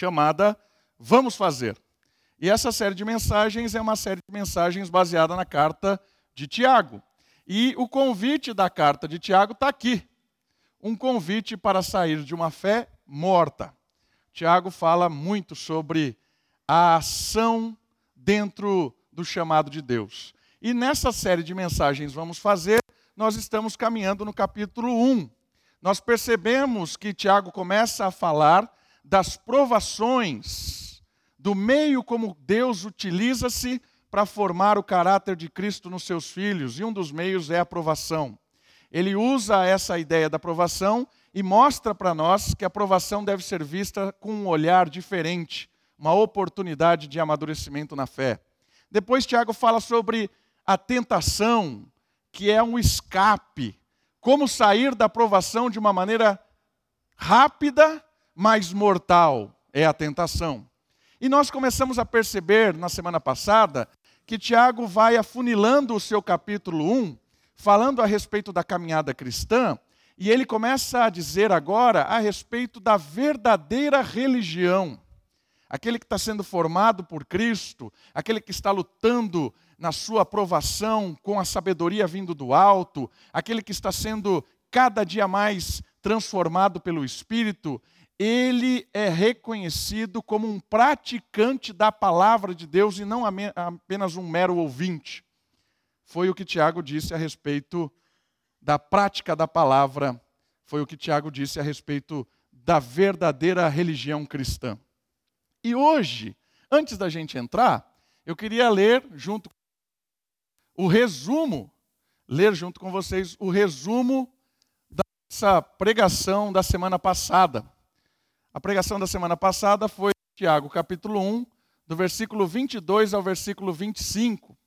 chamada Vamos Fazer. E essa série de mensagens é uma série de mensagens baseada na carta de Tiago. E o convite da carta de Tiago está aqui. Um convite para sair de uma fé morta. Tiago fala muito sobre a ação dentro do chamado de Deus. E nessa série de mensagens vamos fazer, nós estamos caminhando no capítulo 1. Nós percebemos que Tiago começa a falar das provações, do meio como Deus utiliza-se para formar o caráter de Cristo nos seus filhos, e um dos meios é a provação. Ele usa essa ideia da provação e mostra para nós que a provação deve ser vista com um olhar diferente, uma oportunidade de amadurecimento na fé. Depois, Tiago fala sobre a tentação, que é um escape, como sair da provação de uma maneira rápida, mas mortal é a tentação. E nós começamos a perceber na semana passada que Tiago vai afunilando o seu capítulo 1, falando a respeito da caminhada cristã, e ele começa a dizer agora a respeito da verdadeira religião aquele que está sendo formado por Cristo, aquele que está lutando na sua aprovação com a sabedoria vindo do alto, aquele que está sendo cada dia mais transformado pelo Espírito, ele é reconhecido como um praticante da palavra de Deus e não apenas um mero ouvinte. Foi o que Tiago disse a respeito da prática da palavra, foi o que Tiago disse a respeito da verdadeira religião cristã. E hoje, antes da gente entrar, eu queria ler junto o resumo, ler junto com vocês o resumo dessa pregação da semana passada. A pregação da semana passada foi Tiago, capítulo 1, do versículo 22 ao versículo 25.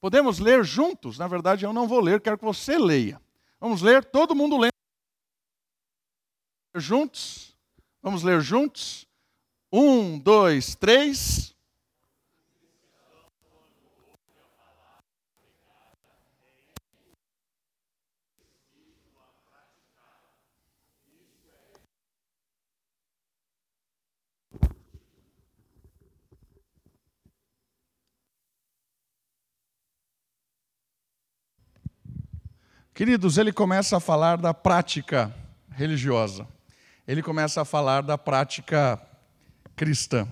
Podemos ler juntos? Na verdade, eu não vou ler, quero que você leia. Vamos ler, todo mundo lendo. Juntos? Vamos ler juntos? Um, dois, três. Queridos, ele começa a falar da prática religiosa. Ele começa a falar da prática cristã.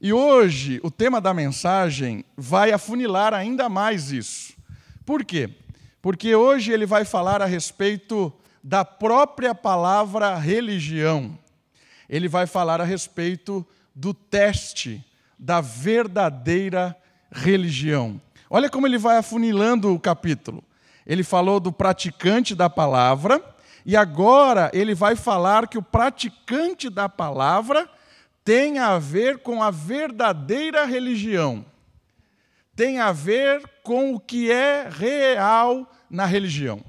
E hoje, o tema da mensagem vai afunilar ainda mais isso. Por quê? Porque hoje ele vai falar a respeito da própria palavra religião. Ele vai falar a respeito do teste da verdadeira religião. Olha como ele vai afunilando o capítulo. Ele falou do praticante da palavra, e agora ele vai falar que o praticante da palavra tem a ver com a verdadeira religião, tem a ver com o que é real na religião.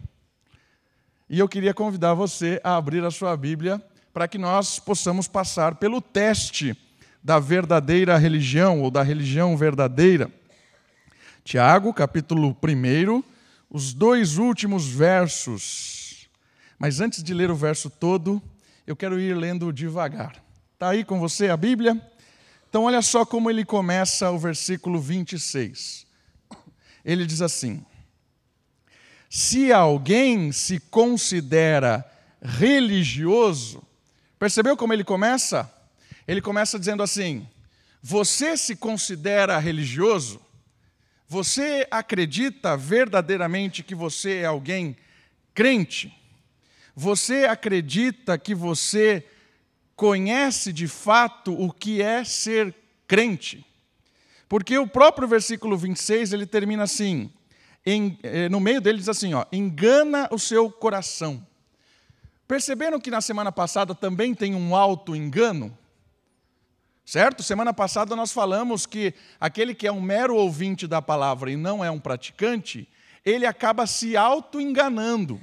E eu queria convidar você a abrir a sua Bíblia para que nós possamos passar pelo teste da verdadeira religião ou da religião verdadeira. Tiago, capítulo 1, os dois últimos versos. Mas antes de ler o verso todo, eu quero ir lendo devagar. Está aí com você a Bíblia? Então, olha só como ele começa o versículo 26. Ele diz assim: Se alguém se considera religioso, percebeu como ele começa? Ele começa dizendo assim: Você se considera religioso? Você acredita verdadeiramente que você é alguém crente? Você acredita que você conhece de fato o que é ser crente. Porque o próprio versículo 26 ele termina assim, em, eh, no meio dele diz assim: ó, engana o seu coração. Perceberam que na semana passada também tem um auto-engano? Certo? Semana passada nós falamos que aquele que é um mero ouvinte da palavra e não é um praticante, ele acaba se auto-enganando.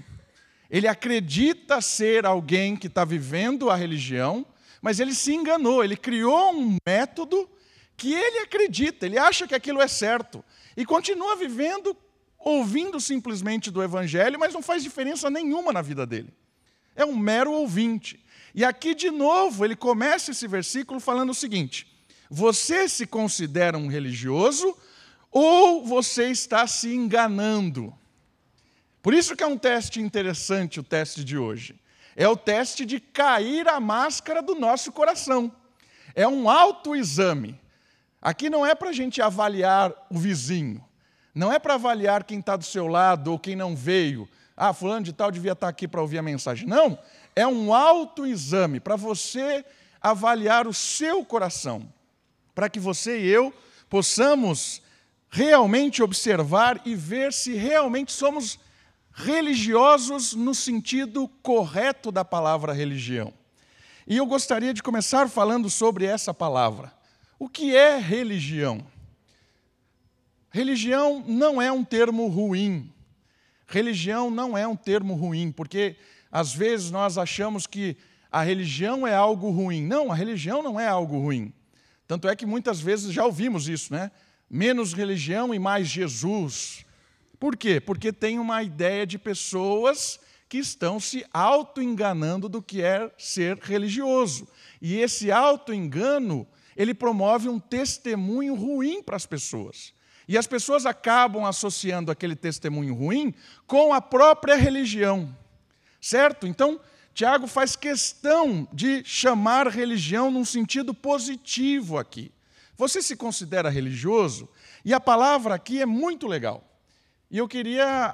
Ele acredita ser alguém que está vivendo a religião, mas ele se enganou, ele criou um método que ele acredita, ele acha que aquilo é certo, e continua vivendo, ouvindo simplesmente do Evangelho, mas não faz diferença nenhuma na vida dele. É um mero ouvinte. E aqui, de novo, ele começa esse versículo falando o seguinte: Você se considera um religioso ou você está se enganando? Por isso que é um teste interessante o teste de hoje. É o teste de cair a máscara do nosso coração. É um autoexame. Aqui não é para a gente avaliar o vizinho, não é para avaliar quem está do seu lado ou quem não veio. Ah, fulano de tal devia estar tá aqui para ouvir a mensagem. Não, é um autoexame para você avaliar o seu coração, para que você e eu possamos realmente observar e ver se realmente somos religiosos no sentido correto da palavra religião. E eu gostaria de começar falando sobre essa palavra. O que é religião? Religião não é um termo ruim. Religião não é um termo ruim, porque às vezes nós achamos que a religião é algo ruim. Não, a religião não é algo ruim. Tanto é que muitas vezes já ouvimos isso, né? Menos religião e mais Jesus. Por quê? Porque tem uma ideia de pessoas que estão se auto-enganando do que é ser religioso. E esse auto-engano, ele promove um testemunho ruim para as pessoas. E as pessoas acabam associando aquele testemunho ruim com a própria religião. Certo? Então, Tiago faz questão de chamar religião num sentido positivo aqui. Você se considera religioso? E a palavra aqui é muito legal. E eu queria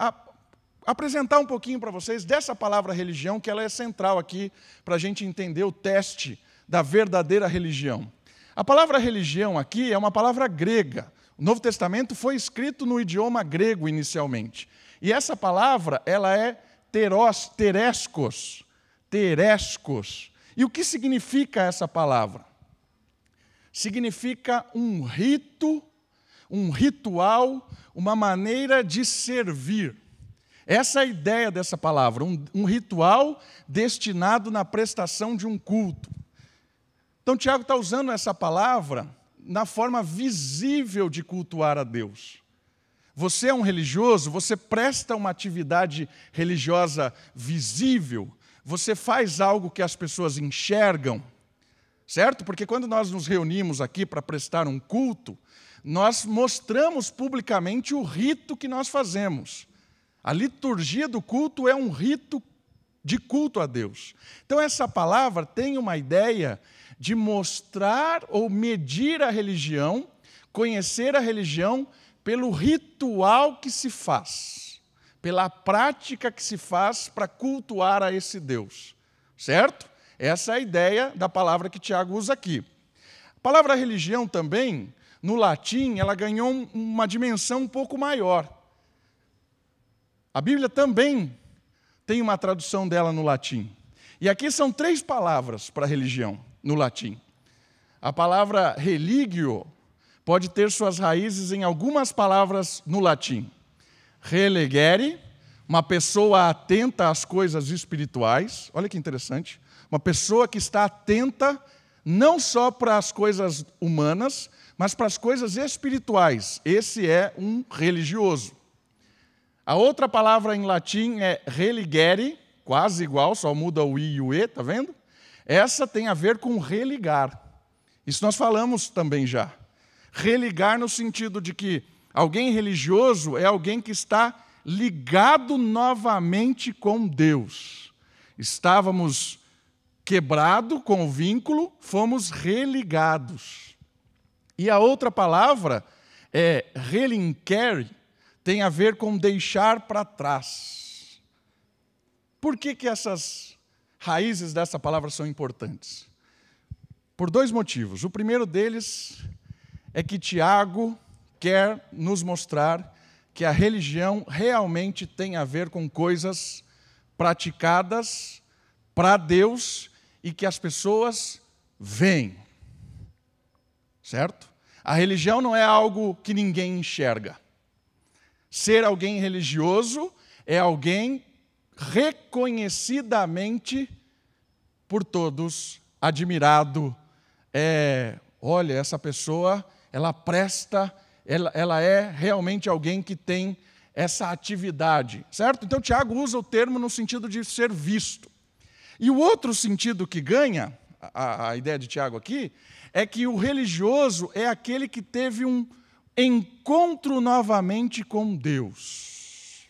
apresentar um pouquinho para vocês dessa palavra religião, que ela é central aqui para a gente entender o teste da verdadeira religião. A palavra religião aqui é uma palavra grega. O Novo Testamento foi escrito no idioma grego inicialmente. E essa palavra, ela é teros, terescos, terescos. E o que significa essa palavra? Significa um rito, um ritual, uma maneira de servir. Essa é a ideia dessa palavra, um, um ritual destinado na prestação de um culto. Então, Tiago está usando essa palavra na forma visível de cultuar a Deus. Você é um religioso, você presta uma atividade religiosa visível, você faz algo que as pessoas enxergam, certo? Porque quando nós nos reunimos aqui para prestar um culto, nós mostramos publicamente o rito que nós fazemos. A liturgia do culto é um rito de culto a Deus. Então, essa palavra tem uma ideia de mostrar ou medir a religião, conhecer a religião pelo ritual que se faz, pela prática que se faz para cultuar a esse Deus. Certo? Essa é a ideia da palavra que Tiago usa aqui. A palavra religião também, no latim, ela ganhou uma dimensão um pouco maior. A Bíblia também tem uma tradução dela no latim. E aqui são três palavras para religião no latim. A palavra religio pode ter suas raízes em algumas palavras no latim. Relegere, uma pessoa atenta às coisas espirituais. Olha que interessante. Uma pessoa que está atenta não só para as coisas humanas, mas para as coisas espirituais. Esse é um religioso. A outra palavra em latim é religere, quase igual, só muda o i e o e, tá vendo? Essa tem a ver com religar. Isso nós falamos também já. Religar no sentido de que alguém religioso é alguém que está ligado novamente com Deus. Estávamos quebrado com o vínculo, fomos religados. E a outra palavra é relinquere, tem a ver com deixar para trás. Por que, que essas raízes dessa palavra são importantes? Por dois motivos. O primeiro deles é que Tiago quer nos mostrar que a religião realmente tem a ver com coisas praticadas para Deus e que as pessoas veem. Certo? A religião não é algo que ninguém enxerga. Ser alguém religioso é alguém reconhecidamente por todos admirado. É, olha, essa pessoa ela presta, ela, ela é realmente alguém que tem essa atividade, certo? Então, Tiago usa o termo no sentido de ser visto. E o outro sentido que ganha, a, a ideia de Tiago aqui, é que o religioso é aquele que teve um encontro novamente com Deus.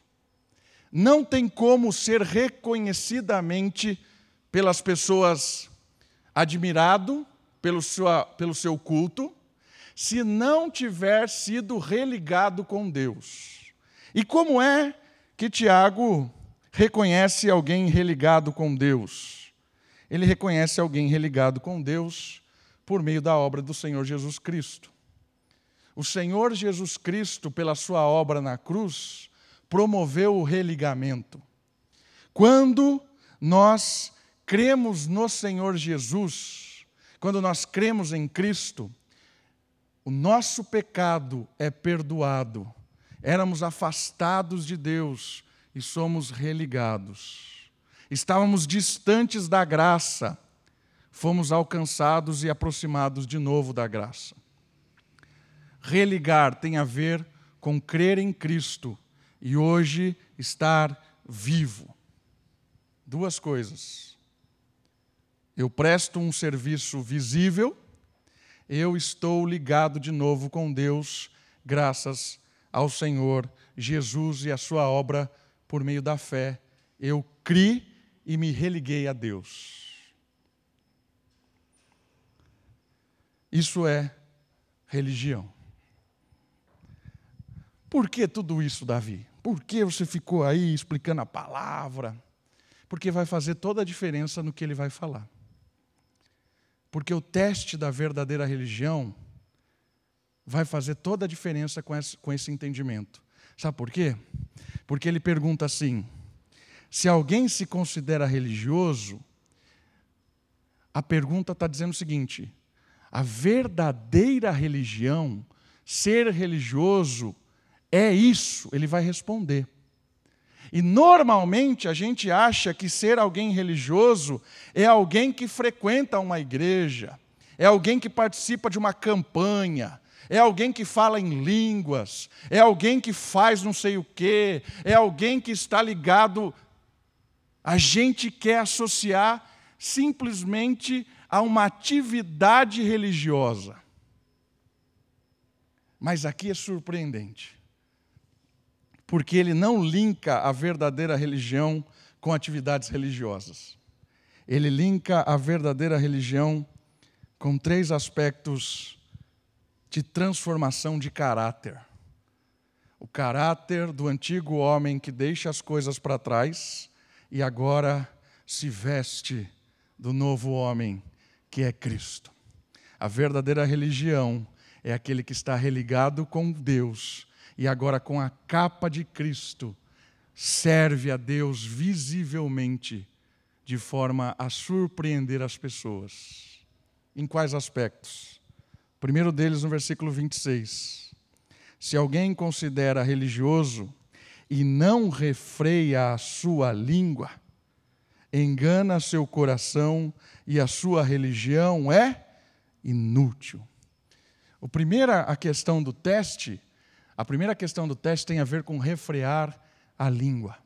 Não tem como ser reconhecidamente pelas pessoas admirado pelo, sua, pelo seu culto, se não tiver sido religado com Deus. E como é que Tiago reconhece alguém religado com Deus? Ele reconhece alguém religado com Deus por meio da obra do Senhor Jesus Cristo. O Senhor Jesus Cristo, pela sua obra na cruz, promoveu o religamento. Quando nós cremos no Senhor Jesus, quando nós cremos em Cristo, o nosso pecado é perdoado. Éramos afastados de Deus e somos religados. Estávamos distantes da graça, fomos alcançados e aproximados de novo da graça. Religar tem a ver com crer em Cristo e hoje estar vivo. Duas coisas. Eu presto um serviço visível, eu estou ligado de novo com Deus, graças ao Senhor Jesus e a sua obra por meio da fé. Eu criei e me religuei a Deus. Isso é religião. Por que tudo isso, Davi? Por que você ficou aí explicando a palavra? Porque vai fazer toda a diferença no que ele vai falar. Porque o teste da verdadeira religião vai fazer toda a diferença com esse, com esse entendimento. Sabe por quê? Porque ele pergunta assim: se alguém se considera religioso, a pergunta está dizendo o seguinte: a verdadeira religião, ser religioso, é isso? Ele vai responder. E normalmente a gente acha que ser alguém religioso é alguém que frequenta uma igreja, é alguém que participa de uma campanha, é alguém que fala em línguas, é alguém que faz não sei o quê, é alguém que está ligado. A gente quer associar simplesmente a uma atividade religiosa. Mas aqui é surpreendente porque ele não linka a verdadeira religião com atividades religiosas. Ele linka a verdadeira religião com três aspectos de transformação de caráter. O caráter do antigo homem que deixa as coisas para trás e agora se veste do novo homem que é Cristo. A verdadeira religião é aquele que está religado com Deus e agora com a capa de Cristo, serve a Deus visivelmente, de forma a surpreender as pessoas. Em quais aspectos? O primeiro deles no versículo 26. Se alguém considera religioso e não refreia a sua língua, engana seu coração e a sua religião é inútil. A primeira a questão do teste a primeira questão do teste tem a ver com refrear a língua.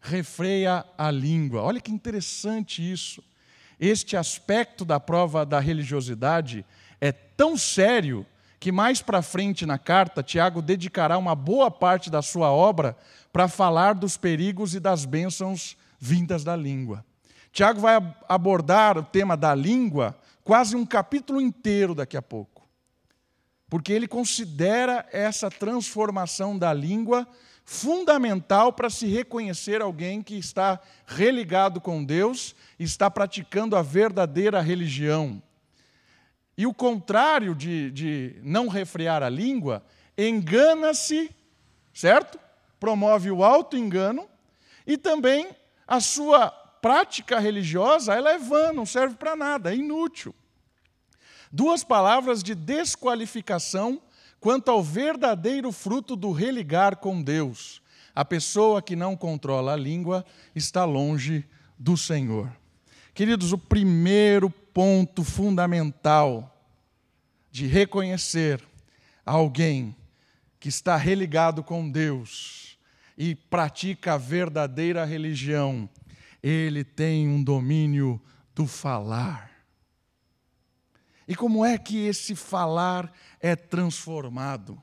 Refreia a língua. Olha que interessante isso. Este aspecto da prova da religiosidade é tão sério que mais para frente na carta, Tiago dedicará uma boa parte da sua obra para falar dos perigos e das bênçãos vindas da língua. Tiago vai abordar o tema da língua quase um capítulo inteiro daqui a pouco porque ele considera essa transformação da língua fundamental para se reconhecer alguém que está religado com Deus, está praticando a verdadeira religião. E o contrário de, de não refrear a língua, engana-se, certo? Promove o auto-engano e também a sua prática religiosa ela é vã, não serve para nada, é inútil. Duas palavras de desqualificação quanto ao verdadeiro fruto do religar com Deus. A pessoa que não controla a língua está longe do Senhor. Queridos, o primeiro ponto fundamental de reconhecer alguém que está religado com Deus e pratica a verdadeira religião ele tem um domínio do falar. E como é que esse falar é transformado?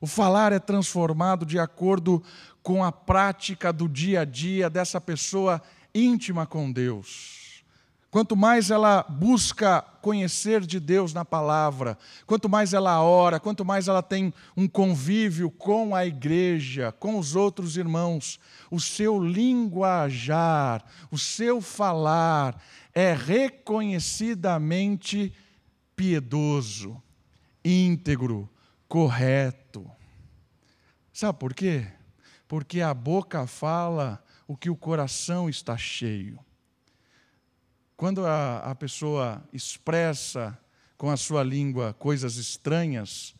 O falar é transformado de acordo com a prática do dia a dia dessa pessoa íntima com Deus. Quanto mais ela busca conhecer de Deus na palavra, quanto mais ela ora, quanto mais ela tem um convívio com a igreja, com os outros irmãos, o seu linguajar, o seu falar é reconhecidamente piedoso, íntegro, correto. Sabe por quê? Porque a boca fala o que o coração está cheio. Quando a, a pessoa expressa com a sua língua coisas estranhas,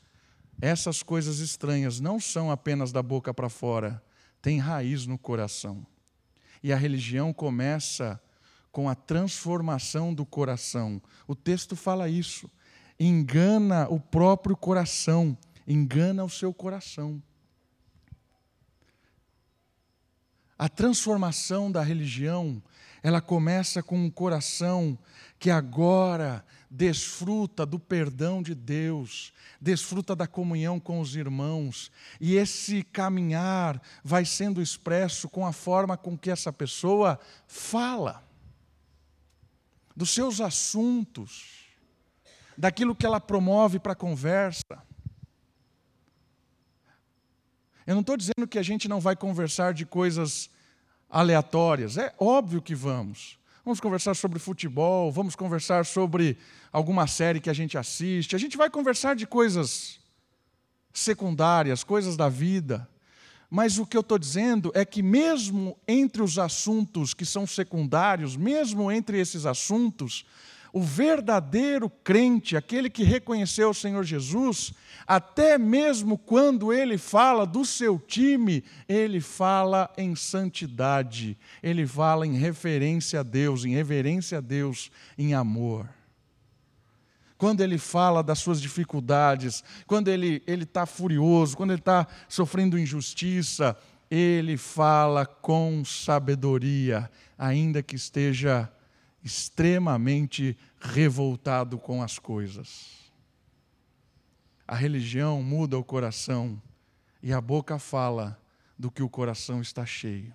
essas coisas estranhas não são apenas da boca para fora, têm raiz no coração. E a religião começa com a transformação do coração. O texto fala isso. Engana o próprio coração, engana o seu coração. A transformação da religião ela começa com um coração que agora desfruta do perdão de Deus, desfruta da comunhão com os irmãos, e esse caminhar vai sendo expresso com a forma com que essa pessoa fala, dos seus assuntos, daquilo que ela promove para a conversa. Eu não estou dizendo que a gente não vai conversar de coisas aleatórias. É óbvio que vamos. Vamos conversar sobre futebol, vamos conversar sobre alguma série que a gente assiste. A gente vai conversar de coisas secundárias, coisas da vida. Mas o que eu estou dizendo é que, mesmo entre os assuntos que são secundários, mesmo entre esses assuntos, o verdadeiro crente, aquele que reconheceu o Senhor Jesus, até mesmo quando ele fala do seu time, ele fala em santidade, ele fala em referência a Deus, em reverência a Deus, em amor. Quando ele fala das suas dificuldades, quando ele está furioso, quando ele está sofrendo injustiça, ele fala com sabedoria, ainda que esteja extremamente revoltado com as coisas. A religião muda o coração e a boca fala do que o coração está cheio.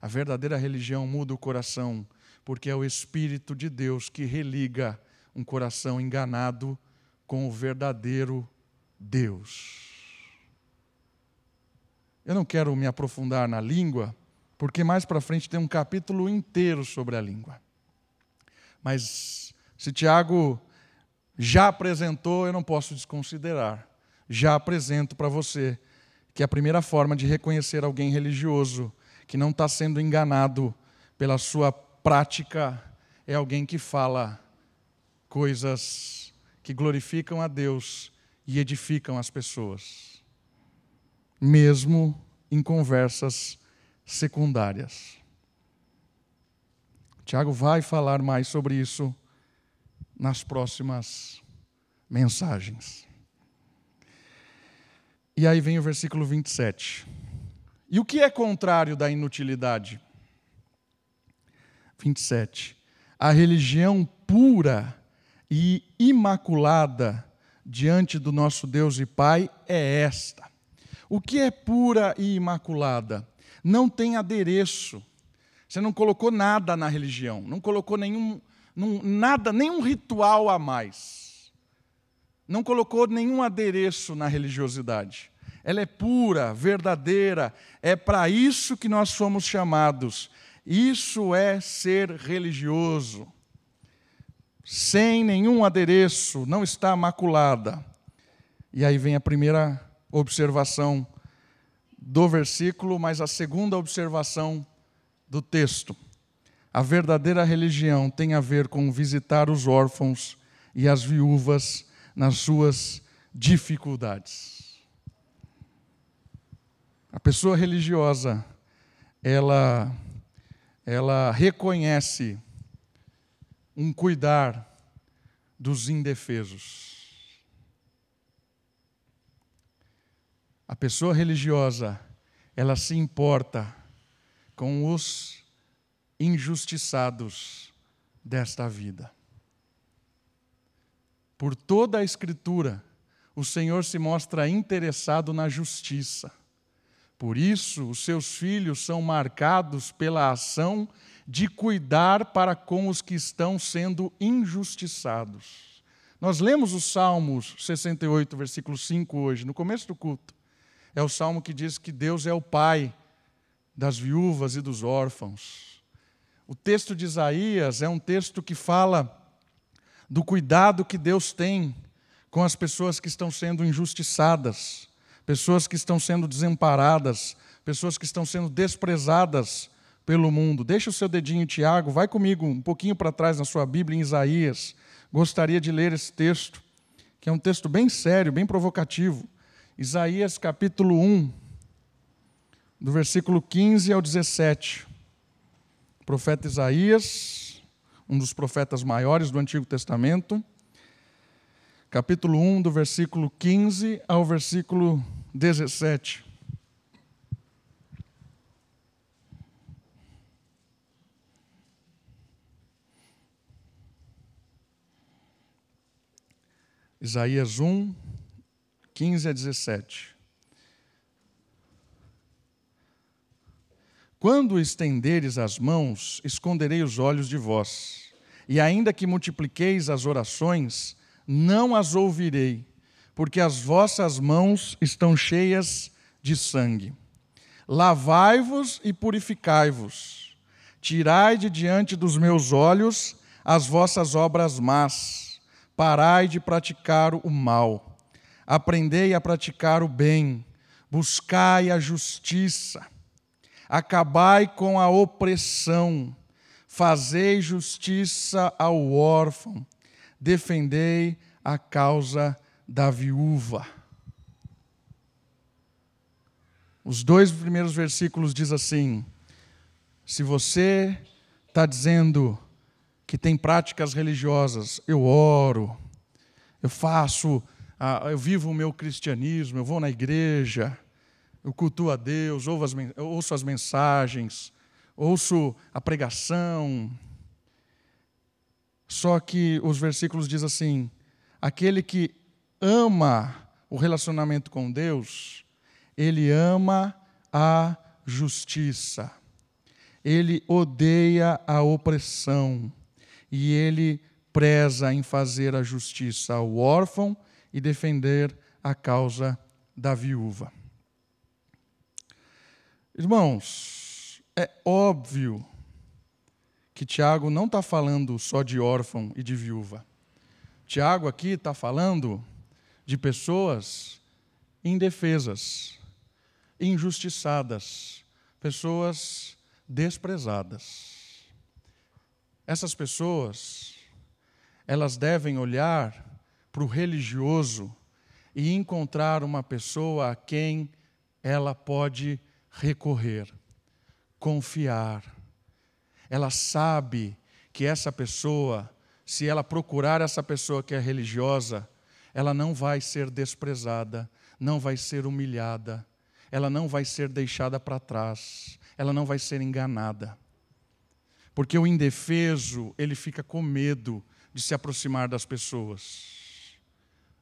A verdadeira religião muda o coração porque é o Espírito de Deus que religa um coração enganado com o verdadeiro Deus. Eu não quero me aprofundar na língua, porque mais para frente tem um capítulo inteiro sobre a língua. Mas se Tiago já apresentou, eu não posso desconsiderar. Já apresento para você que a primeira forma de reconhecer alguém religioso que não está sendo enganado pela sua prática é alguém que fala coisas que glorificam a Deus e edificam as pessoas, mesmo em conversas secundárias. Tiago vai falar mais sobre isso nas próximas mensagens. E aí vem o versículo 27. E o que é contrário da inutilidade? 27. A religião pura e imaculada diante do nosso Deus e Pai é esta. O que é pura e imaculada? Não tem adereço você não colocou nada na religião, não colocou nenhum, nada, nenhum ritual a mais. Não colocou nenhum adereço na religiosidade. Ela é pura, verdadeira, é para isso que nós somos chamados. Isso é ser religioso. Sem nenhum adereço, não está maculada. E aí vem a primeira observação do versículo, mas a segunda observação do texto. A verdadeira religião tem a ver com visitar os órfãos e as viúvas nas suas dificuldades. A pessoa religiosa, ela ela reconhece um cuidar dos indefesos. A pessoa religiosa, ela se importa com os injustiçados desta vida. Por toda a Escritura, o Senhor se mostra interessado na justiça. Por isso, os seus filhos são marcados pela ação de cuidar para com os que estão sendo injustiçados. Nós lemos o Salmos 68, versículo 5 hoje, no começo do culto. É o salmo que diz que Deus é o Pai das viúvas e dos órfãos. O texto de Isaías é um texto que fala do cuidado que Deus tem com as pessoas que estão sendo injustiçadas, pessoas que estão sendo desamparadas, pessoas que estão sendo desprezadas pelo mundo. Deixa o seu dedinho, Tiago, vai comigo um pouquinho para trás na sua Bíblia, em Isaías. Gostaria de ler esse texto, que é um texto bem sério, bem provocativo. Isaías capítulo 1, do versículo 15 ao 17. O profeta Isaías, um dos profetas maiores do Antigo Testamento, capítulo 1, do versículo 15 ao versículo 17. Isaías 1, 15 a 17. Quando estenderes as mãos, esconderei os olhos de vós, e ainda que multipliqueis as orações, não as ouvirei, porque as vossas mãos estão cheias de sangue. Lavai-vos e purificai-vos. Tirai de diante dos meus olhos as vossas obras más. Parai de praticar o mal. Aprendei a praticar o bem. Buscai a justiça. Acabai com a opressão. Fazei justiça ao órfão defendei a causa da viúva. Os dois primeiros versículos diz assim: se você está dizendo que tem práticas religiosas, eu oro, eu faço, eu vivo o meu cristianismo, eu vou na igreja, eu cultuo a Deus, ouço as mensagens, ouço a pregação, só que os versículos diz assim: aquele que ama o relacionamento com Deus, ele ama a justiça. Ele odeia a opressão e ele preza em fazer a justiça ao órfão e defender a causa da viúva. Irmãos, é óbvio que Tiago não está falando só de órfão e de viúva. Tiago aqui está falando de pessoas indefesas, injustiçadas, pessoas desprezadas. Essas pessoas, elas devem olhar para o religioso e encontrar uma pessoa a quem ela pode recorrer, confiar ela sabe que essa pessoa, se ela procurar essa pessoa que é religiosa, ela não vai ser desprezada, não vai ser humilhada, ela não vai ser deixada para trás, ela não vai ser enganada. Porque o indefeso, ele fica com medo de se aproximar das pessoas.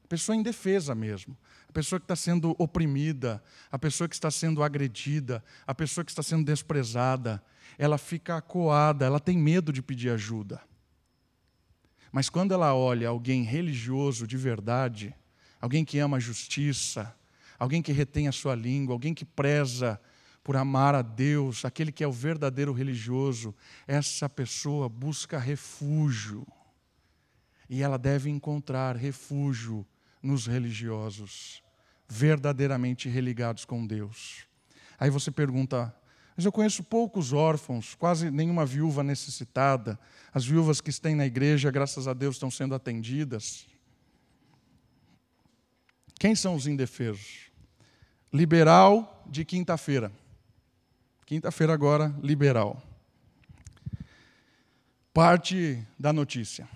A pessoa indefesa mesmo. A pessoa que está sendo oprimida, a pessoa que está sendo agredida, a pessoa que está sendo desprezada, ela fica acuada, ela tem medo de pedir ajuda. Mas quando ela olha alguém religioso de verdade, alguém que ama a justiça, alguém que retém a sua língua, alguém que preza por amar a Deus, aquele que é o verdadeiro religioso, essa pessoa busca refúgio. E ela deve encontrar refúgio nos religiosos, verdadeiramente religados com Deus. Aí você pergunta, mas eu conheço poucos órfãos, quase nenhuma viúva necessitada. As viúvas que estão na igreja, graças a Deus, estão sendo atendidas. Quem são os indefesos? Liberal de quinta-feira. Quinta-feira agora, liberal. Parte da notícia.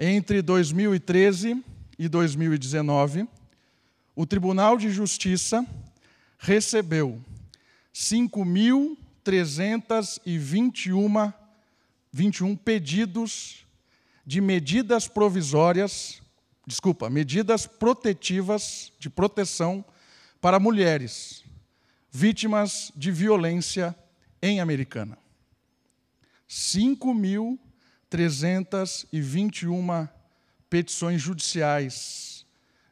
Entre 2013 e 2019, o Tribunal de Justiça recebeu 5.300 1.321 21 pedidos de medidas provisórias, desculpa, medidas protetivas de proteção para mulheres vítimas de violência em Americana. 5.321 petições judiciais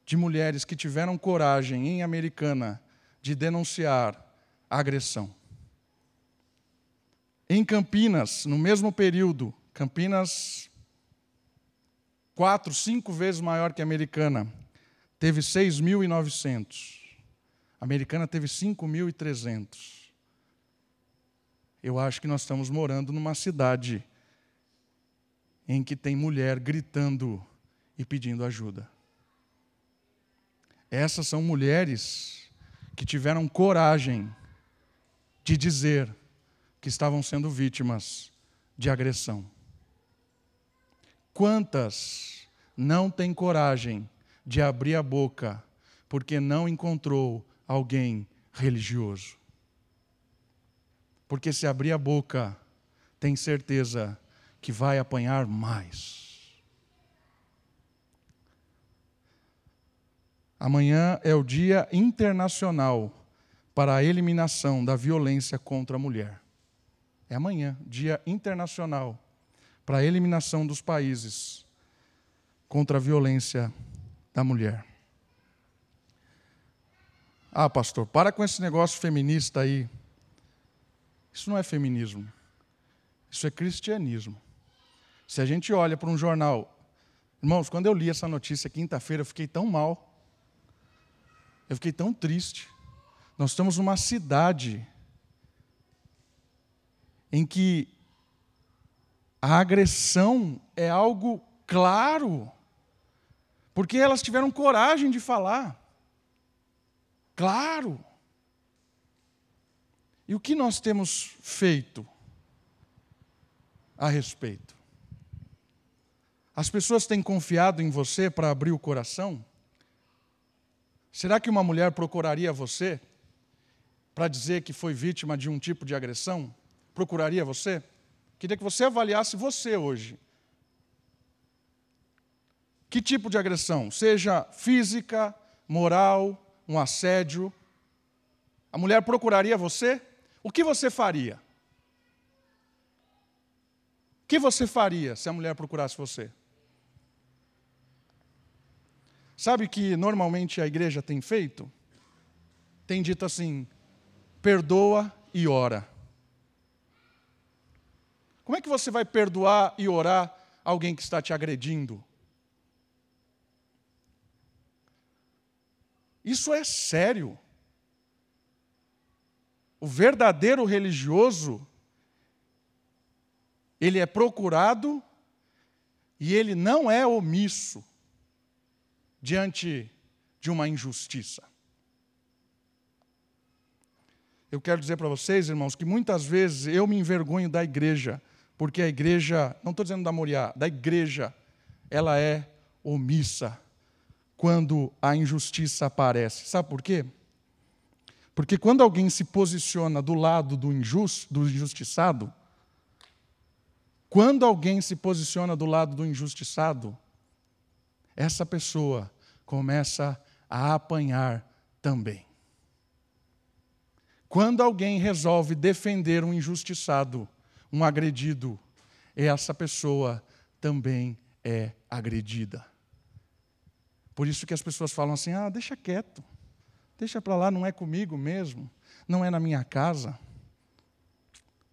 de mulheres que tiveram coragem em Americana de denunciar a agressão. Em Campinas, no mesmo período, Campinas, quatro, cinco vezes maior que a Americana, teve 6.900. A Americana teve 5.300. Eu acho que nós estamos morando numa cidade em que tem mulher gritando e pedindo ajuda. Essas são mulheres que tiveram coragem de dizer que estavam sendo vítimas de agressão. Quantas não têm coragem de abrir a boca porque não encontrou alguém religioso? Porque se abrir a boca, tem certeza que vai apanhar mais. Amanhã é o Dia Internacional para a Eliminação da Violência contra a Mulher. É amanhã, Dia Internacional para a Eliminação dos Países contra a Violência da Mulher. Ah, pastor, para com esse negócio feminista aí. Isso não é feminismo. Isso é cristianismo. Se a gente olha para um jornal. Irmãos, quando eu li essa notícia quinta-feira, eu fiquei tão mal. Eu fiquei tão triste. Nós estamos numa cidade em que a agressão é algo claro, porque elas tiveram coragem de falar. Claro. E o que nós temos feito a respeito? As pessoas têm confiado em você para abrir o coração? Será que uma mulher procuraria você para dizer que foi vítima de um tipo de agressão? Procuraria você? Queria que você avaliasse você hoje. Que tipo de agressão? Seja física, moral, um assédio. A mulher procuraria você? O que você faria? O que você faria se a mulher procurasse você? Sabe que normalmente a igreja tem feito? Tem dito assim: perdoa e ora. Como é que você vai perdoar e orar alguém que está te agredindo? Isso é sério. O verdadeiro religioso, ele é procurado e ele não é omisso diante de uma injustiça. Eu quero dizer para vocês, irmãos, que muitas vezes eu me envergonho da igreja, porque a igreja, não estou dizendo da Moriá, da igreja, ela é omissa quando a injustiça aparece. Sabe por quê? Porque quando alguém se posiciona do lado do, do injustiçado, quando alguém se posiciona do lado do injustiçado, essa pessoa começa a apanhar também. Quando alguém resolve defender um injustiçado, um agredido, essa pessoa também é agredida. Por isso que as pessoas falam assim: ah, deixa quieto. Deixa para lá, não é comigo mesmo, não é na minha casa,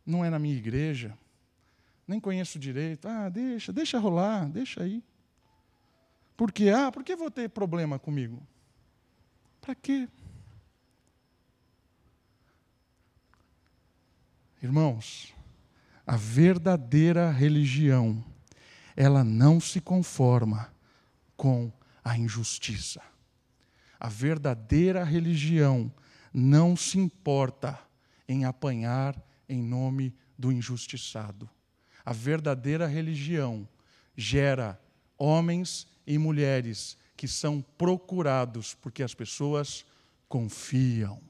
não é na minha igreja, nem conheço direito. Ah, deixa, deixa rolar, deixa aí. Por quê? Ah, por que vou ter problema comigo? Para quê? Irmãos, a verdadeira religião, ela não se conforma com a injustiça. A verdadeira religião não se importa em apanhar em nome do injustiçado. A verdadeira religião gera homens e mulheres que são procurados porque as pessoas confiam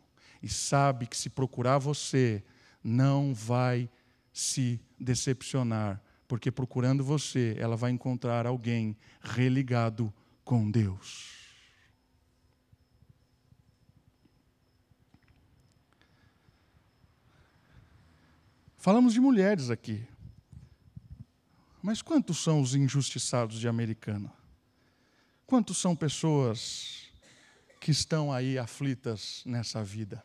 e sabe que se procurar você, não vai se decepcionar, porque procurando você, ela vai encontrar alguém religado com Deus. Falamos de mulheres aqui. Mas quantos são os injustiçados de Americana? Quantos são pessoas que estão aí aflitas nessa vida?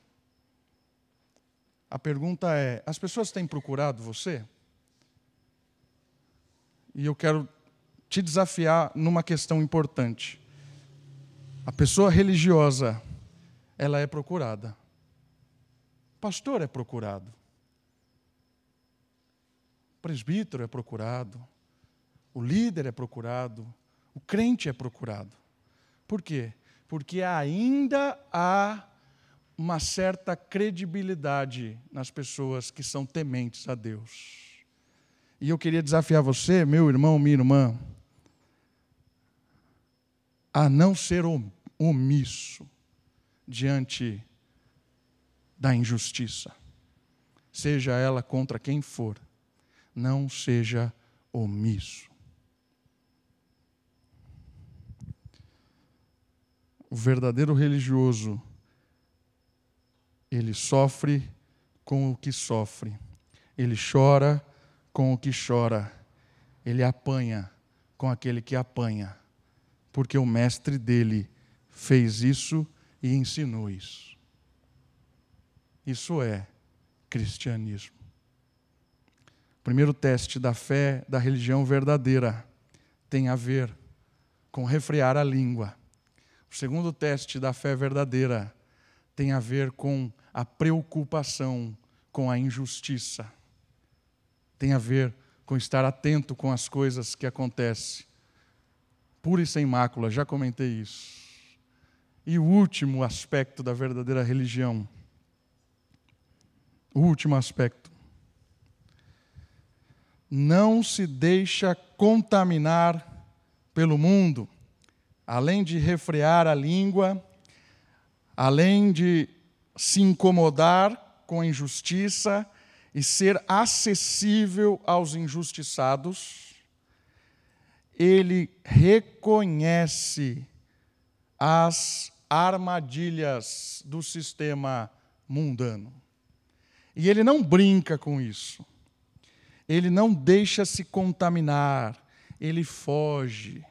A pergunta é: as pessoas têm procurado você? E eu quero te desafiar numa questão importante. A pessoa religiosa, ela é procurada. O pastor é procurado. O presbítero é procurado. O líder é procurado. O crente é procurado. Por quê? Porque ainda há uma certa credibilidade nas pessoas que são tementes a Deus. E eu queria desafiar você, meu irmão, minha irmã, a não ser omisso diante da injustiça, seja ela contra quem for, não seja omisso. o verdadeiro religioso, ele sofre com o que sofre, ele chora com o que chora, ele apanha com aquele que apanha, porque o mestre dele fez isso e ensinou isso. Isso é cristianismo. O primeiro teste da fé da religião verdadeira tem a ver com refrear a língua o segundo teste da fé verdadeira tem a ver com a preocupação com a injustiça. Tem a ver com estar atento com as coisas que acontecem. Pura e sem mácula, já comentei isso. E o último aspecto da verdadeira religião. O último aspecto. Não se deixa contaminar pelo mundo além de refrear a língua, além de se incomodar com a injustiça e ser acessível aos injustiçados, ele reconhece as armadilhas do sistema mundano. E ele não brinca com isso. Ele não deixa se contaminar, ele foge.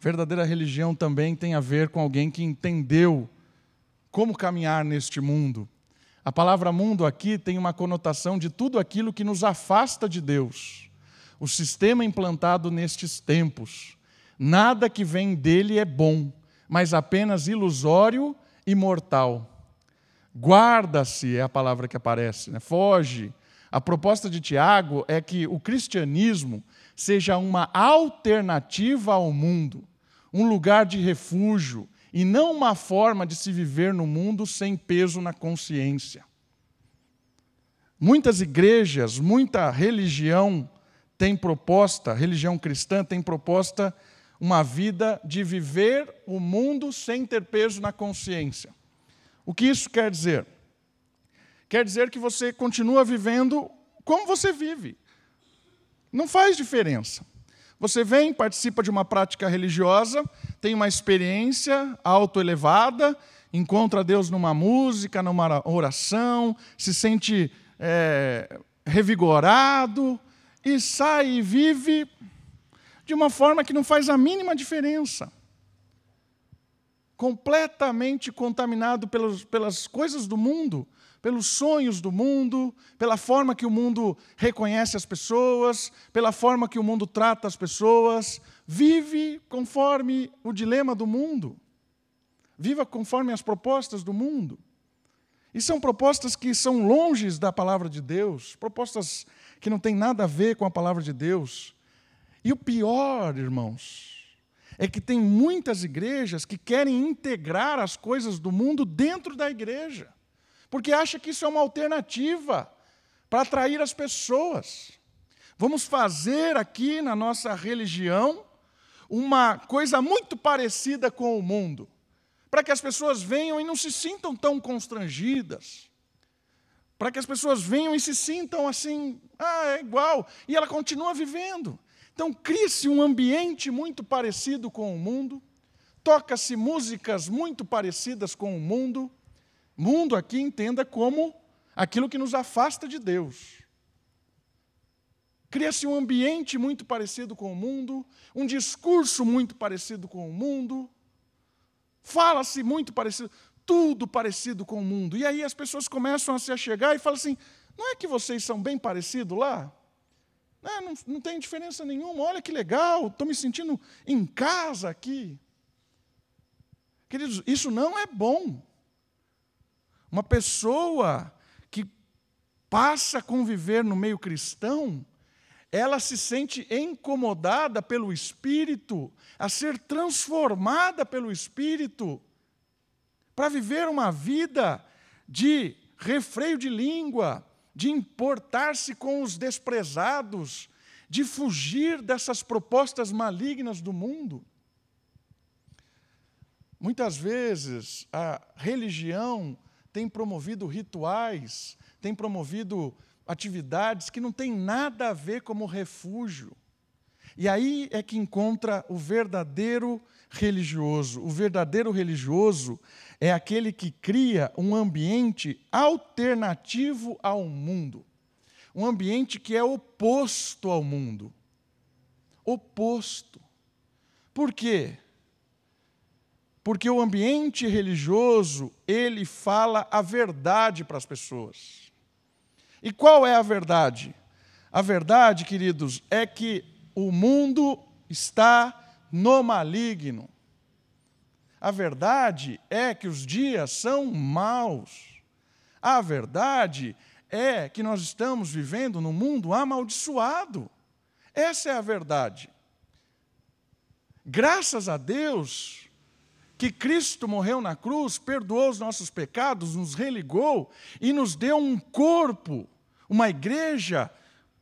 Verdadeira religião também tem a ver com alguém que entendeu como caminhar neste mundo. A palavra mundo aqui tem uma conotação de tudo aquilo que nos afasta de Deus. O sistema implantado nestes tempos. Nada que vem dele é bom, mas apenas ilusório e mortal. Guarda-se é a palavra que aparece, né? foge. A proposta de Tiago é que o cristianismo seja uma alternativa ao mundo, um lugar de refúgio e não uma forma de se viver no mundo sem peso na consciência. Muitas igrejas, muita religião tem proposta, religião cristã tem proposta uma vida de viver o mundo sem ter peso na consciência. O que isso quer dizer? Quer dizer que você continua vivendo como você vive. Não faz diferença. Você vem, participa de uma prática religiosa, tem uma experiência autoelevada, encontra Deus numa música, numa oração, se sente é, revigorado e sai e vive de uma forma que não faz a mínima diferença. Completamente contaminado pelos, pelas coisas do mundo, pelos sonhos do mundo, pela forma que o mundo reconhece as pessoas, pela forma que o mundo trata as pessoas. Vive conforme o dilema do mundo. Viva conforme as propostas do mundo. E são propostas que são longes da palavra de Deus, propostas que não têm nada a ver com a palavra de Deus. E o pior, irmãos, é que tem muitas igrejas que querem integrar as coisas do mundo dentro da igreja porque acha que isso é uma alternativa para atrair as pessoas. Vamos fazer aqui na nossa religião uma coisa muito parecida com o mundo, para que as pessoas venham e não se sintam tão constrangidas. Para que as pessoas venham e se sintam assim, ah, é igual, e ela continua vivendo. Então, cria-se um ambiente muito parecido com o mundo, toca-se músicas muito parecidas com o mundo. Mundo aqui entenda como aquilo que nos afasta de Deus. Cria-se um ambiente muito parecido com o mundo, um discurso muito parecido com o mundo, fala-se muito parecido tudo parecido com o mundo. E aí as pessoas começam a se achegar e falam assim: não é que vocês são bem parecidos lá? É, não, não tem diferença nenhuma, olha que legal, estou me sentindo em casa aqui. Queridos, isso não é bom. Uma pessoa que passa a conviver no meio cristão, ela se sente incomodada pelo Espírito, a ser transformada pelo Espírito para viver uma vida de refreio de língua, de importar-se com os desprezados, de fugir dessas propostas malignas do mundo. Muitas vezes a religião tem promovido rituais, tem promovido atividades que não têm nada a ver como refúgio. E aí é que encontra o verdadeiro religioso. O verdadeiro religioso é aquele que cria um ambiente alternativo ao mundo. Um ambiente que é oposto ao mundo. Oposto. Por quê? Porque o ambiente religioso, ele fala a verdade para as pessoas. E qual é a verdade? A verdade, queridos, é que o mundo está no maligno. A verdade é que os dias são maus. A verdade é que nós estamos vivendo num mundo amaldiçoado. Essa é a verdade. Graças a Deus que Cristo morreu na cruz, perdoou os nossos pecados, nos religou e nos deu um corpo, uma igreja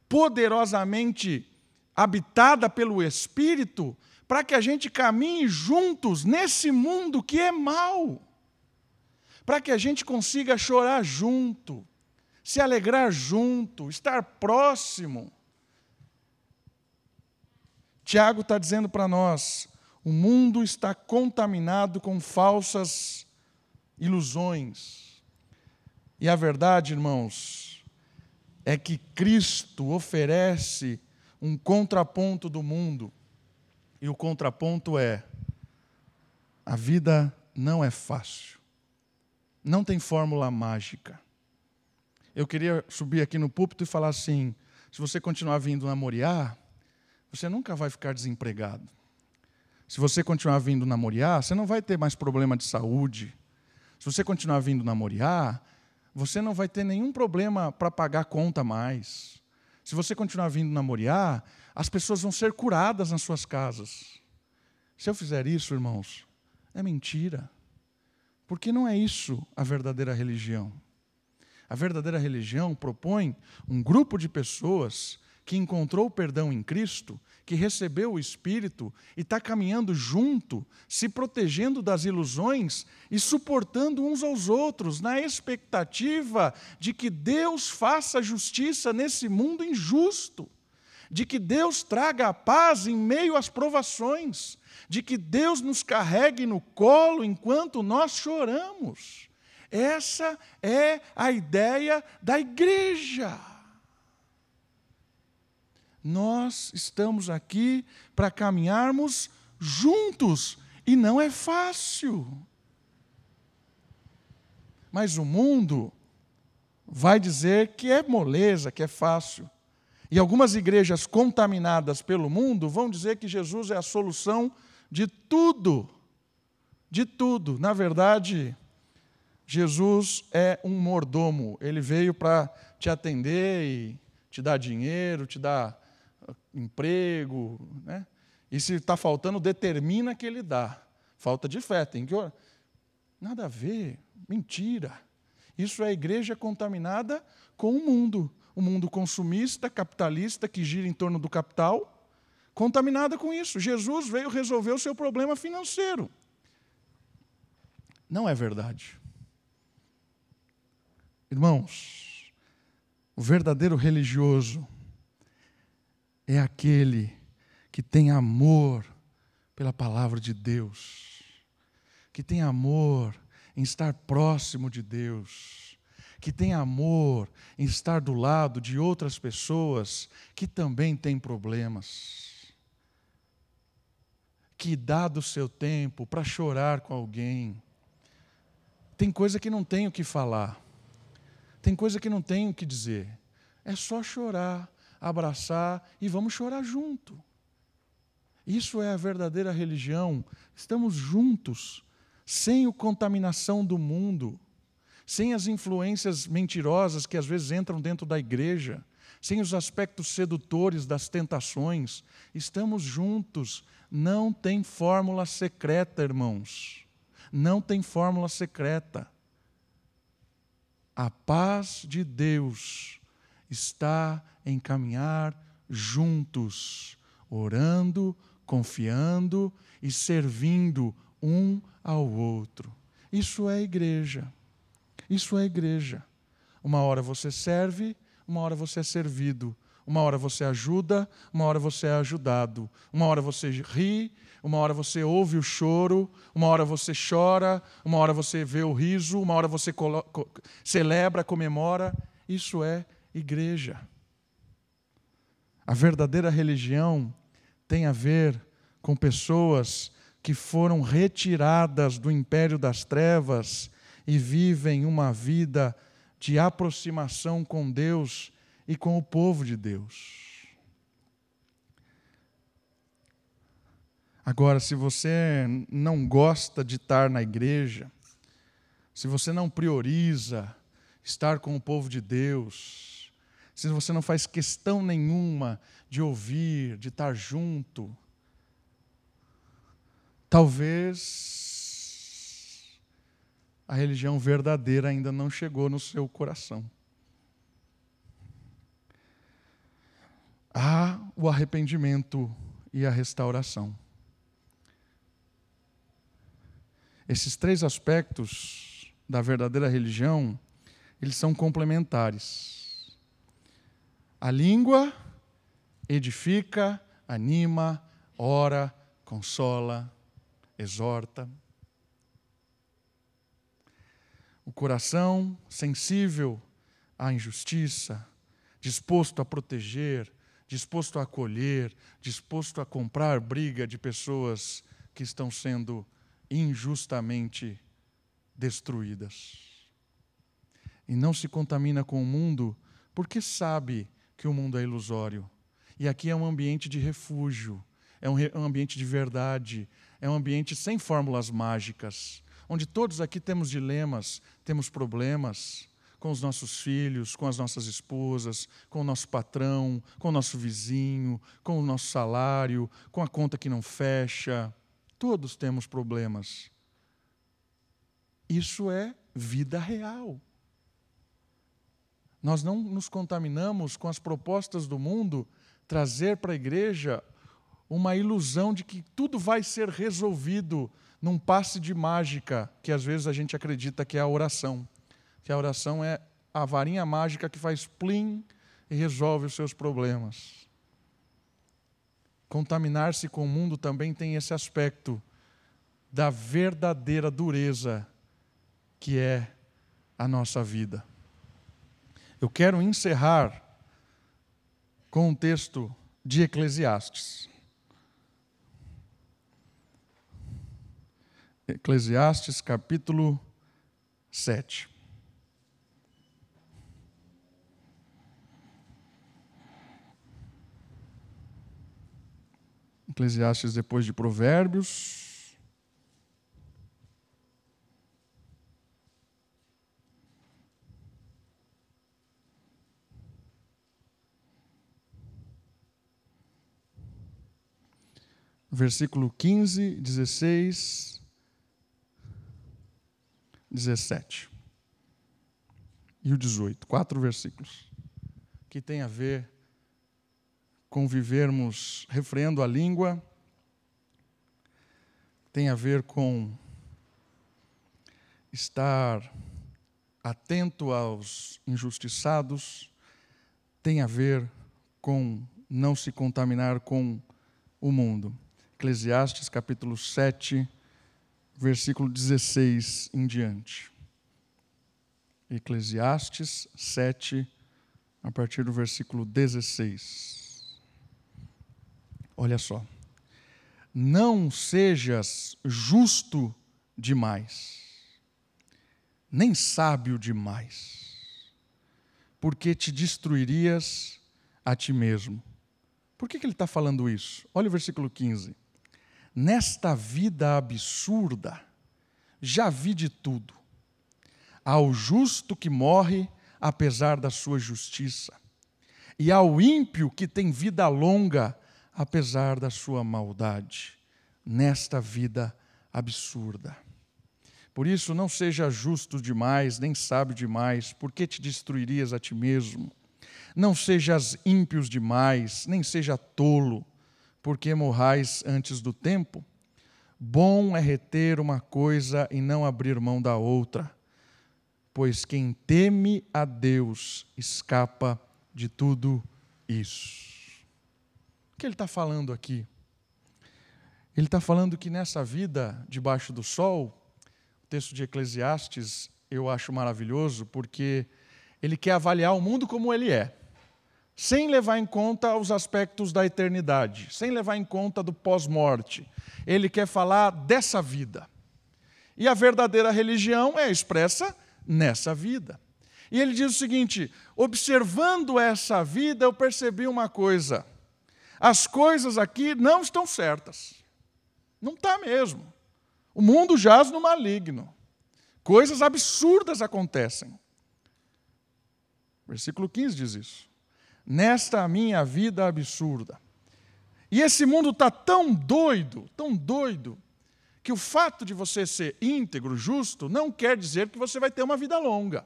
poderosamente habitada pelo Espírito, para que a gente caminhe juntos nesse mundo que é mau, para que a gente consiga chorar junto, se alegrar junto, estar próximo. Tiago está dizendo para nós: o mundo está contaminado com falsas ilusões. E a verdade, irmãos, é que Cristo oferece um contraponto do mundo e o contraponto é: a vida não é fácil. Não tem fórmula mágica. Eu queria subir aqui no púlpito e falar assim: se você continuar vindo na Moriá, você nunca vai ficar desempregado. Se você continuar vindo na Moriá, você não vai ter mais problema de saúde. Se você continuar vindo na Moriá, você não vai ter nenhum problema para pagar conta mais. Se você continuar vindo na Moriá, as pessoas vão ser curadas nas suas casas. Se eu fizer isso, irmãos, é mentira. Porque não é isso a verdadeira religião. A verdadeira religião propõe um grupo de pessoas que encontrou perdão em Cristo, que recebeu o Espírito e está caminhando junto, se protegendo das ilusões e suportando uns aos outros, na expectativa de que Deus faça justiça nesse mundo injusto de que Deus traga a paz em meio às provações, de que Deus nos carregue no colo enquanto nós choramos. Essa é a ideia da igreja. Nós estamos aqui para caminharmos juntos e não é fácil. Mas o mundo vai dizer que é moleza, que é fácil. E algumas igrejas contaminadas pelo mundo vão dizer que Jesus é a solução de tudo. De tudo. Na verdade, Jesus é um mordomo. Ele veio para te atender e te dar dinheiro, te dar ah, emprego. Né? E se está faltando, determina que ele dá. Falta de fé, tem que orar. Nada a ver, mentira. Isso é a igreja contaminada com o mundo o mundo consumista, capitalista, que gira em torno do capital, contaminada com isso. Jesus veio resolver o seu problema financeiro. Não é verdade. Irmãos, O verdadeiro religioso é aquele que tem amor pela palavra de Deus, que tem amor em estar próximo de Deus, que tem amor em estar do lado de outras pessoas que também têm problemas que dá do seu tempo para chorar com alguém. Tem coisa que não tenho que falar. Tem coisa que não tenho que dizer. É só chorar, abraçar e vamos chorar junto. Isso é a verdadeira religião. Estamos juntos, sem a contaminação do mundo, sem as influências mentirosas que às vezes entram dentro da igreja, sem os aspectos sedutores das tentações. Estamos juntos, não tem fórmula secreta, irmãos. Não tem fórmula secreta. A paz de Deus está em caminhar juntos, orando, confiando e servindo um ao outro. Isso é igreja. Isso é igreja. Uma hora você serve, uma hora você é servido. Uma hora você ajuda, uma hora você é ajudado. Uma hora você ri, uma hora você ouve o choro, uma hora você chora, uma hora você vê o riso, uma hora você celebra, comemora. Isso é igreja. A verdadeira religião tem a ver com pessoas que foram retiradas do império das trevas e vivem uma vida de aproximação com Deus e com o povo de Deus. Agora, se você não gosta de estar na igreja, se você não prioriza estar com o povo de Deus, se você não faz questão nenhuma de ouvir, de estar junto, talvez a religião verdadeira ainda não chegou no seu coração. há o arrependimento e a restauração. Esses três aspectos da verdadeira religião, eles são complementares. A língua edifica, anima, ora, consola, exorta. O coração sensível à injustiça, disposto a proteger, disposto a acolher, disposto a comprar briga de pessoas que estão sendo injustamente destruídas. E não se contamina com o mundo porque sabe que o mundo é ilusório. E aqui é um ambiente de refúgio, é um ambiente de verdade, é um ambiente sem fórmulas mágicas, onde todos aqui temos dilemas, temos problemas, com os nossos filhos, com as nossas esposas, com o nosso patrão, com o nosso vizinho, com o nosso salário, com a conta que não fecha. Todos temos problemas. Isso é vida real. Nós não nos contaminamos com as propostas do mundo trazer para a igreja uma ilusão de que tudo vai ser resolvido num passe de mágica, que às vezes a gente acredita que é a oração que a oração é a varinha mágica que faz plim e resolve os seus problemas. Contaminar-se com o mundo também tem esse aspecto da verdadeira dureza que é a nossa vida. Eu quero encerrar com um texto de Eclesiastes. Eclesiastes capítulo 7. Eclesiastes depois de Provérbios. Versículo 15, 16, 17 e o 18, quatro versículos, que tem a ver convivermos refreando a língua, tem a ver com estar atento aos injustiçados, tem a ver com não se contaminar com o mundo. Eclesiastes capítulo 7, versículo 16 em diante. Eclesiastes 7, a partir do versículo 16. Olha só. Não sejas justo demais, nem sábio demais, porque te destruirias a ti mesmo. Por que, que ele está falando isso? Olha o versículo 15. Nesta vida absurda, já vi de tudo. Ao justo que morre, apesar da sua justiça, e ao ímpio que tem vida longa, apesar da sua maldade, nesta vida absurda. Por isso, não seja justo demais, nem sábio demais, porque te destruirias a ti mesmo. Não sejas ímpios demais, nem seja tolo, porque morrais antes do tempo. Bom é reter uma coisa e não abrir mão da outra, pois quem teme a Deus escapa de tudo isso. O que ele está falando aqui? Ele está falando que nessa vida debaixo do sol, o texto de Eclesiastes eu acho maravilhoso, porque ele quer avaliar o mundo como ele é sem levar em conta os aspectos da eternidade, sem levar em conta do pós-morte. Ele quer falar dessa vida. E a verdadeira religião é expressa nessa vida. E ele diz o seguinte: observando essa vida, eu percebi uma coisa. As coisas aqui não estão certas. Não está mesmo. O mundo jaz no maligno. Coisas absurdas acontecem. Versículo 15 diz isso nesta minha vida absurda. E esse mundo está tão doido, tão doido, que o fato de você ser íntegro, justo, não quer dizer que você vai ter uma vida longa.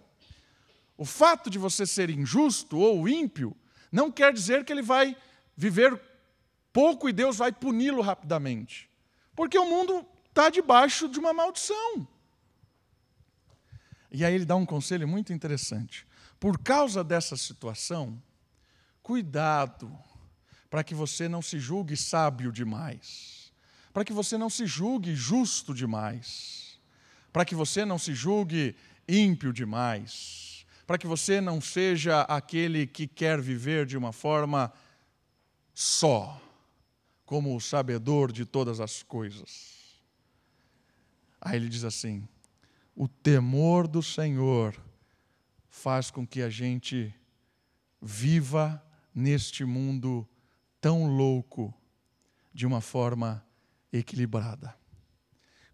O fato de você ser injusto ou ímpio não quer dizer que ele vai viver pouco e Deus vai puni-lo rapidamente. Porque o mundo está debaixo de uma maldição. E aí ele dá um conselho muito interessante. Por causa dessa situação, Cuidado para que você não se julgue sábio demais, para que você não se julgue justo demais, para que você não se julgue ímpio demais, para que você não seja aquele que quer viver de uma forma só, como o sabedor de todas as coisas. Aí ele diz assim: o temor do Senhor faz com que a gente viva neste mundo tão louco de uma forma equilibrada.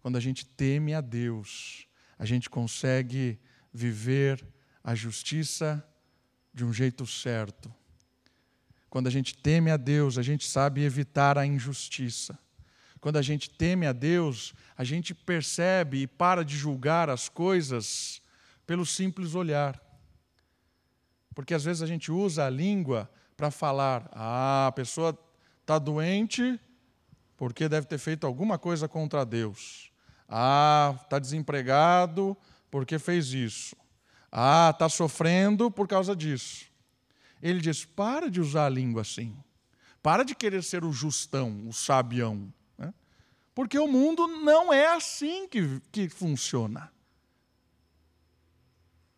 Quando a gente teme a Deus, a gente consegue viver a justiça de um jeito certo. Quando a gente teme a Deus, a gente sabe evitar a injustiça. Quando a gente teme a Deus, a gente percebe e para de julgar as coisas pelo simples olhar. Porque às vezes a gente usa a língua para falar: ah, a pessoa está doente porque deve ter feito alguma coisa contra Deus. Ah, está desempregado porque fez isso. Ah, está sofrendo por causa disso. Ele diz: para de usar a língua assim. Para de querer ser o justão, o sabião. Né? Porque o mundo não é assim que, que funciona.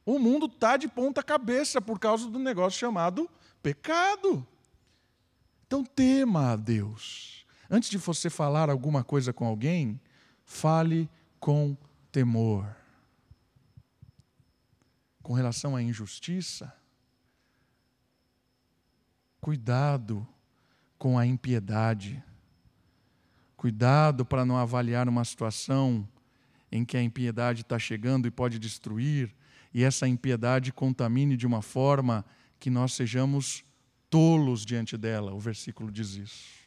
O mundo está de ponta cabeça por causa do negócio chamado pecado. Então tema a Deus. Antes de você falar alguma coisa com alguém, fale com temor. Com relação à injustiça, cuidado com a impiedade. Cuidado para não avaliar uma situação em que a impiedade está chegando e pode destruir, e essa impiedade contamine de uma forma que nós sejamos tolos diante dela. O versículo diz isso.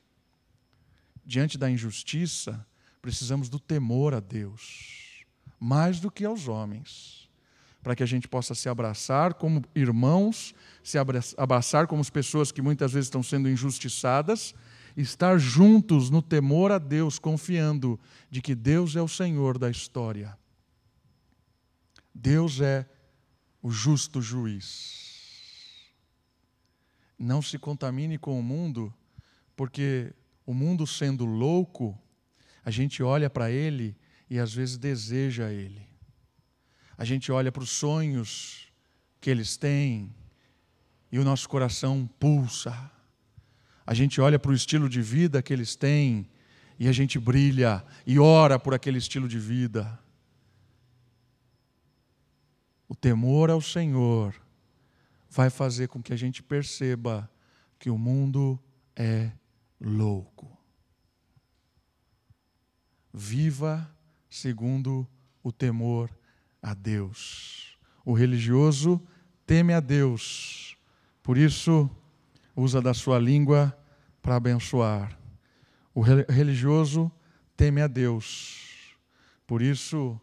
Diante da injustiça, precisamos do temor a Deus, mais do que aos homens, para que a gente possa se abraçar como irmãos, se abraçar como as pessoas que muitas vezes estão sendo injustiçadas, estar juntos no temor a Deus, confiando de que Deus é o Senhor da história. Deus é o justo juiz. Não se contamine com o mundo, porque o mundo sendo louco, a gente olha para ele e às vezes deseja ele. A gente olha para os sonhos que eles têm e o nosso coração pulsa. A gente olha para o estilo de vida que eles têm e a gente brilha e ora por aquele estilo de vida. O temor ao Senhor vai fazer com que a gente perceba que o mundo é louco. Viva segundo o temor a Deus. O religioso teme a Deus, por isso usa da sua língua para abençoar. O religioso teme a Deus, por isso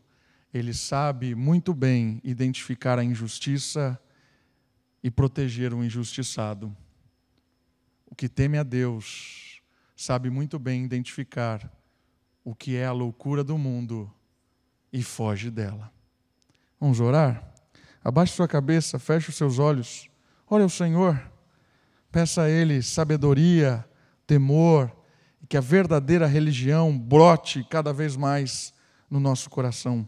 ele sabe muito bem identificar a injustiça e proteger o injustiçado. O que teme a Deus sabe muito bem identificar o que é a loucura do mundo e foge dela. Vamos orar? Abaixe sua cabeça, feche os seus olhos, olhe ao Senhor, peça a Ele sabedoria, temor, e que a verdadeira religião brote cada vez mais no nosso coração.